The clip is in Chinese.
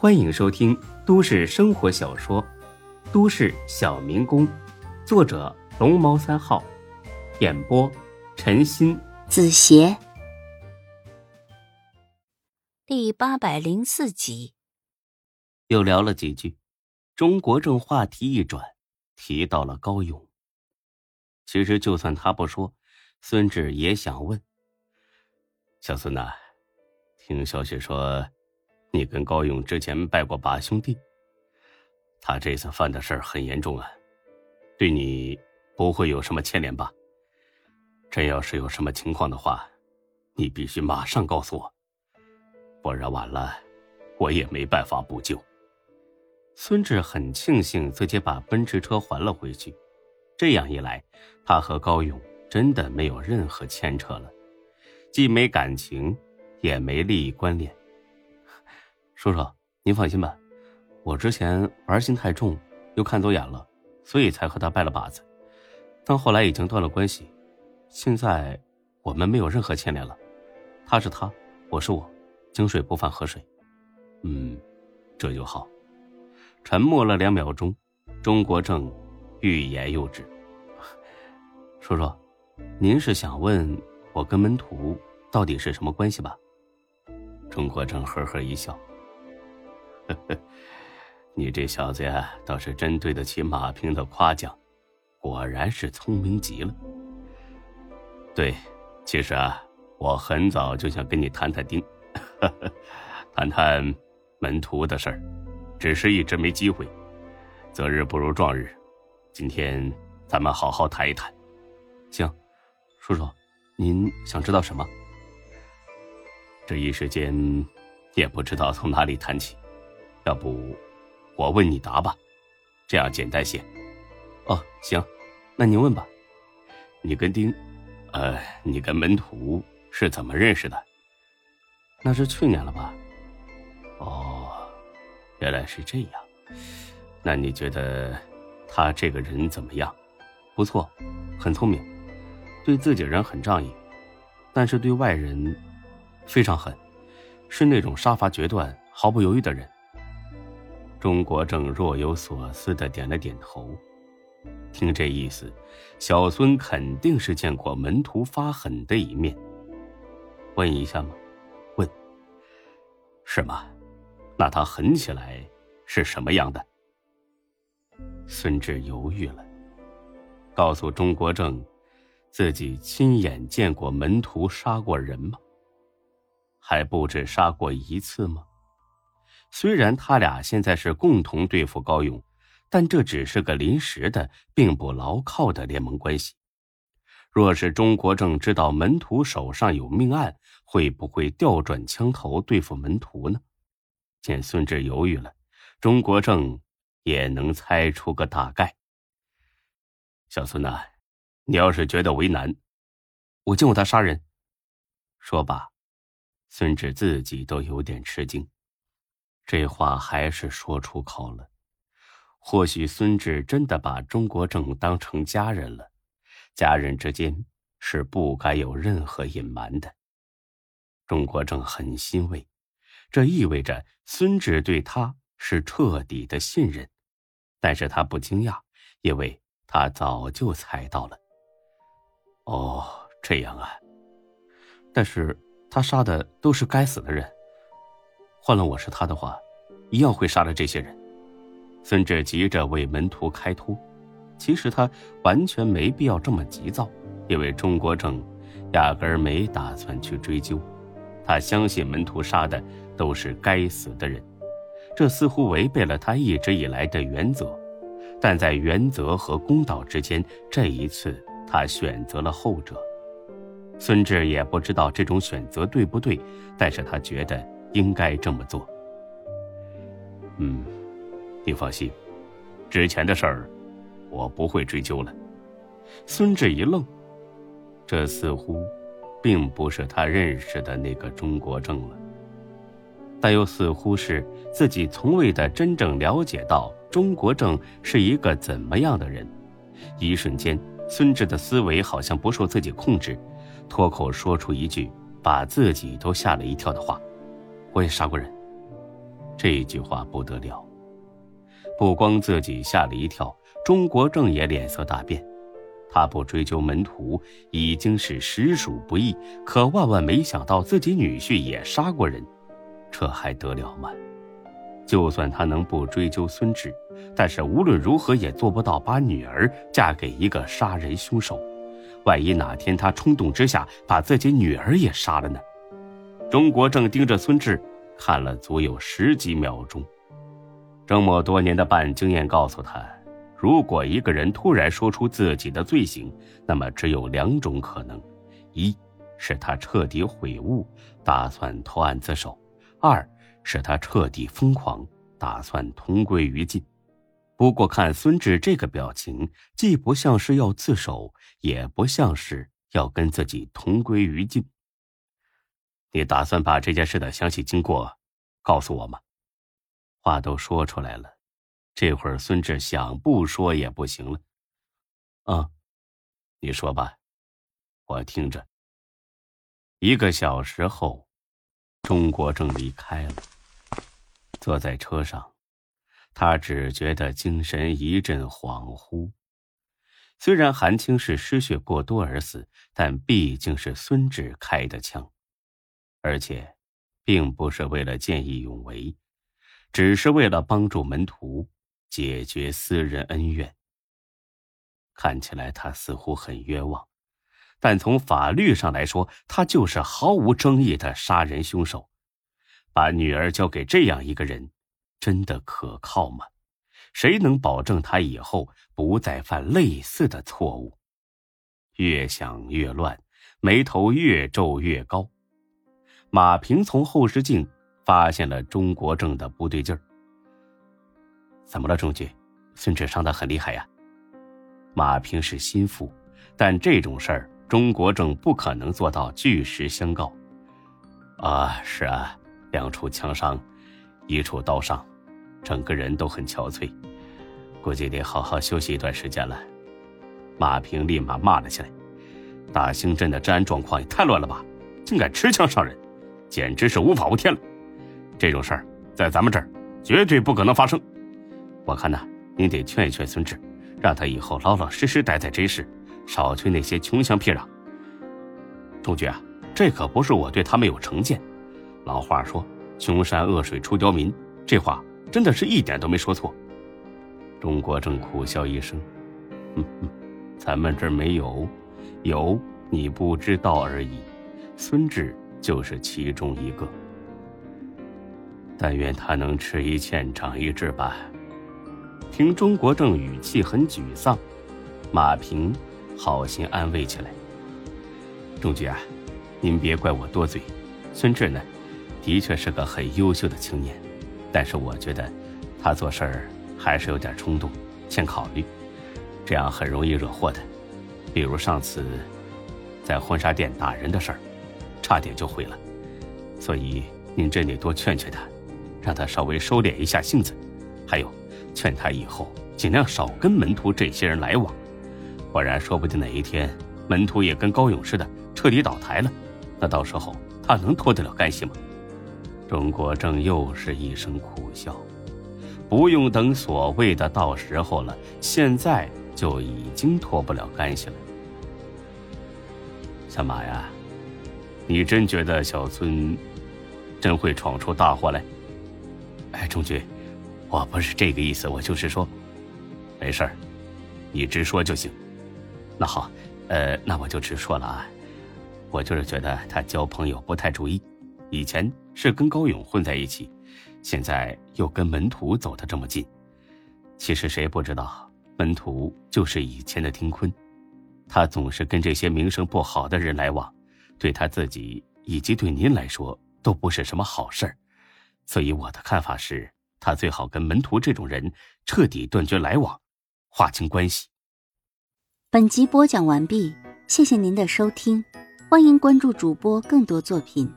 欢迎收听都市生活小说《都市小民工》，作者龙猫三号，演播陈鑫、子邪，第八百零四集。又聊了几句，钟国正话题一转，提到了高勇。其实就算他不说，孙志也想问：小孙呐，听消息说。你跟高勇之前拜过把兄弟，他这次犯的事儿很严重啊，对你不会有什么牵连吧？真要是有什么情况的话，你必须马上告诉我，不然晚了，我也没办法补救。孙志很庆幸自己把奔驰车还了回去，这样一来，他和高勇真的没有任何牵扯了，既没感情，也没利益关联。叔叔，您放心吧，我之前玩心太重，又看走眼了，所以才和他拜了把子。但后来已经断了关系，现在我们没有任何牵连了。他是他，我是我，井水不犯河水。嗯，这就好。沉默了两秒钟，钟国正欲言又止。叔叔，您是想问我跟门徒到底是什么关系吧？钟国正呵呵一笑。呵呵，你这小子呀，倒是真对得起马平的夸奖，果然是聪明极了。对，其实啊，我很早就想跟你谈谈丁，谈谈门徒的事儿，只是一直没机会。择日不如撞日，今天咱们好好谈一谈。行，叔叔，您想知道什么？这一时间也不知道从哪里谈起。要不，我问你答吧，这样简单些。哦，行，那您问吧。你跟丁，呃，你跟门徒是怎么认识的？那是去年了吧？哦，原来是这样。那你觉得他这个人怎么样？不错，很聪明，对自己人很仗义，但是对外人非常狠，是那种杀伐决断、毫不犹豫的人。钟国正若有所思的点了点头，听这意思，小孙肯定是见过门徒发狠的一面。问一下吗？问。是吗？那他狠起来是什么样的？孙志犹豫了，告诉钟国正，自己亲眼见过门徒杀过人吗？还不止杀过一次吗？虽然他俩现在是共同对付高勇，但这只是个临时的、并不牢靠的联盟关系。若是钟国正知道门徒手上有命案，会不会调转枪头对付门徒呢？见孙志犹豫了，钟国正也能猜出个大概。小孙呐，你要是觉得为难，我见过他杀人。说罢，孙志自己都有点吃惊。这话还是说出口了，或许孙志真的把钟国正当成家人了，家人之间是不该有任何隐瞒的。钟国正很欣慰，这意味着孙志对他是彻底的信任，但是他不惊讶，因为他早就猜到了。哦，这样啊，但是他杀的都是该死的人。换了我是他的话，一样会杀了这些人。孙志急着为门徒开脱，其实他完全没必要这么急躁，因为钟国正压根儿没打算去追究。他相信门徒杀的都是该死的人，这似乎违背了他一直以来的原则。但在原则和公道之间，这一次他选择了后者。孙志也不知道这种选择对不对，但是他觉得。应该这么做。嗯，你放心，之前的事儿，我不会追究了。孙志一愣，这似乎并不是他认识的那个钟国正了，但又似乎是自己从未的真正了解到钟国正是一个怎么样的人。一瞬间，孙志的思维好像不受自己控制，脱口说出一句把自己都吓了一跳的话。我也杀过人，这句话不得了，不光自己吓了一跳，钟国正也脸色大变。他不追究门徒已经是实属不易，可万万没想到自己女婿也杀过人，这还得了吗？就算他能不追究孙志，但是无论如何也做不到把女儿嫁给一个杀人凶手。万一哪天他冲动之下把自己女儿也杀了呢？钟国正盯着孙志看了足有十几秒钟，这么多年的办案经验告诉他。如果一个人突然说出自己的罪行，那么只有两种可能：一是他彻底悔悟，打算投案自首；二是他彻底疯狂，打算同归于尽。不过看孙志这个表情，既不像是要自首，也不像是要跟自己同归于尽。你打算把这件事的详细经过告诉我吗？话都说出来了。这会儿，孙志想不说也不行了。啊，你说吧，我听着。一个小时后，钟国正离开了。坐在车上，他只觉得精神一阵恍惚。虽然韩青是失血过多而死，但毕竟是孙志开的枪，而且，并不是为了见义勇为，只是为了帮助门徒。解决私人恩怨。看起来他似乎很冤枉，但从法律上来说，他就是毫无争议的杀人凶手。把女儿交给这样一个人，真的可靠吗？谁能保证他以后不再犯类似的错误？越想越乱，眉头越皱越高。马平从后视镜发现了钟国正的不对劲儿。怎么了，钟局？孙志伤得很厉害呀。马平是心腹，但这种事儿，钟国正不可能做到据实相告。啊，是啊，两处枪伤，一处刀伤，整个人都很憔悴，估计得好好休息一段时间了。马平立马骂了起来：“大兴镇的治安状况也太乱了吧！竟敢持枪伤人，简直是无法无天了！这种事儿在咱们这儿绝对不可能发生。”我看呢，你得劝一劝孙志，让他以后老老实实待在这市，少去那些穷乡僻壤。钟局啊，这可不是我对他们有成见。老话说“穷山恶水出刁民”，这话真的是一点都没说错。钟国正苦笑一声：“哼哼，咱们这儿没有，有你不知道而已。孙志就是其中一个。但愿他能吃一堑长一智吧。”听钟国正语气很沮丧，马平好心安慰起来：“钟局啊，您别怪我多嘴。孙志呢，的确是个很优秀的青年，但是我觉得他做事儿还是有点冲动，欠考虑，这样很容易惹祸的。比如上次在婚纱店打人的事儿，差点就毁了。所以您真得多劝劝他，让他稍微收敛一下性子。还有。”劝他以后尽量少跟门徒这些人来往，不然说不定哪一天门徒也跟高勇似的彻底倒台了，那到时候他能脱得了干系吗？钟国正又是一声苦笑，不用等所谓的到时候了，现在就已经脱不了干系了。小马呀，你真觉得小孙真会闯出大祸来？哎，钟局。我不是这个意思，我就是说，没事儿，你直说就行。那好，呃，那我就直说了啊。我就是觉得他交朋友不太注意，以前是跟高勇混在一起，现在又跟门徒走得这么近。其实谁不知道，门徒就是以前的丁坤，他总是跟这些名声不好的人来往，对他自己以及对您来说都不是什么好事儿。所以我的看法是。他最好跟门徒这种人彻底断绝来往，划清关系。本集播讲完毕，谢谢您的收听，欢迎关注主播更多作品。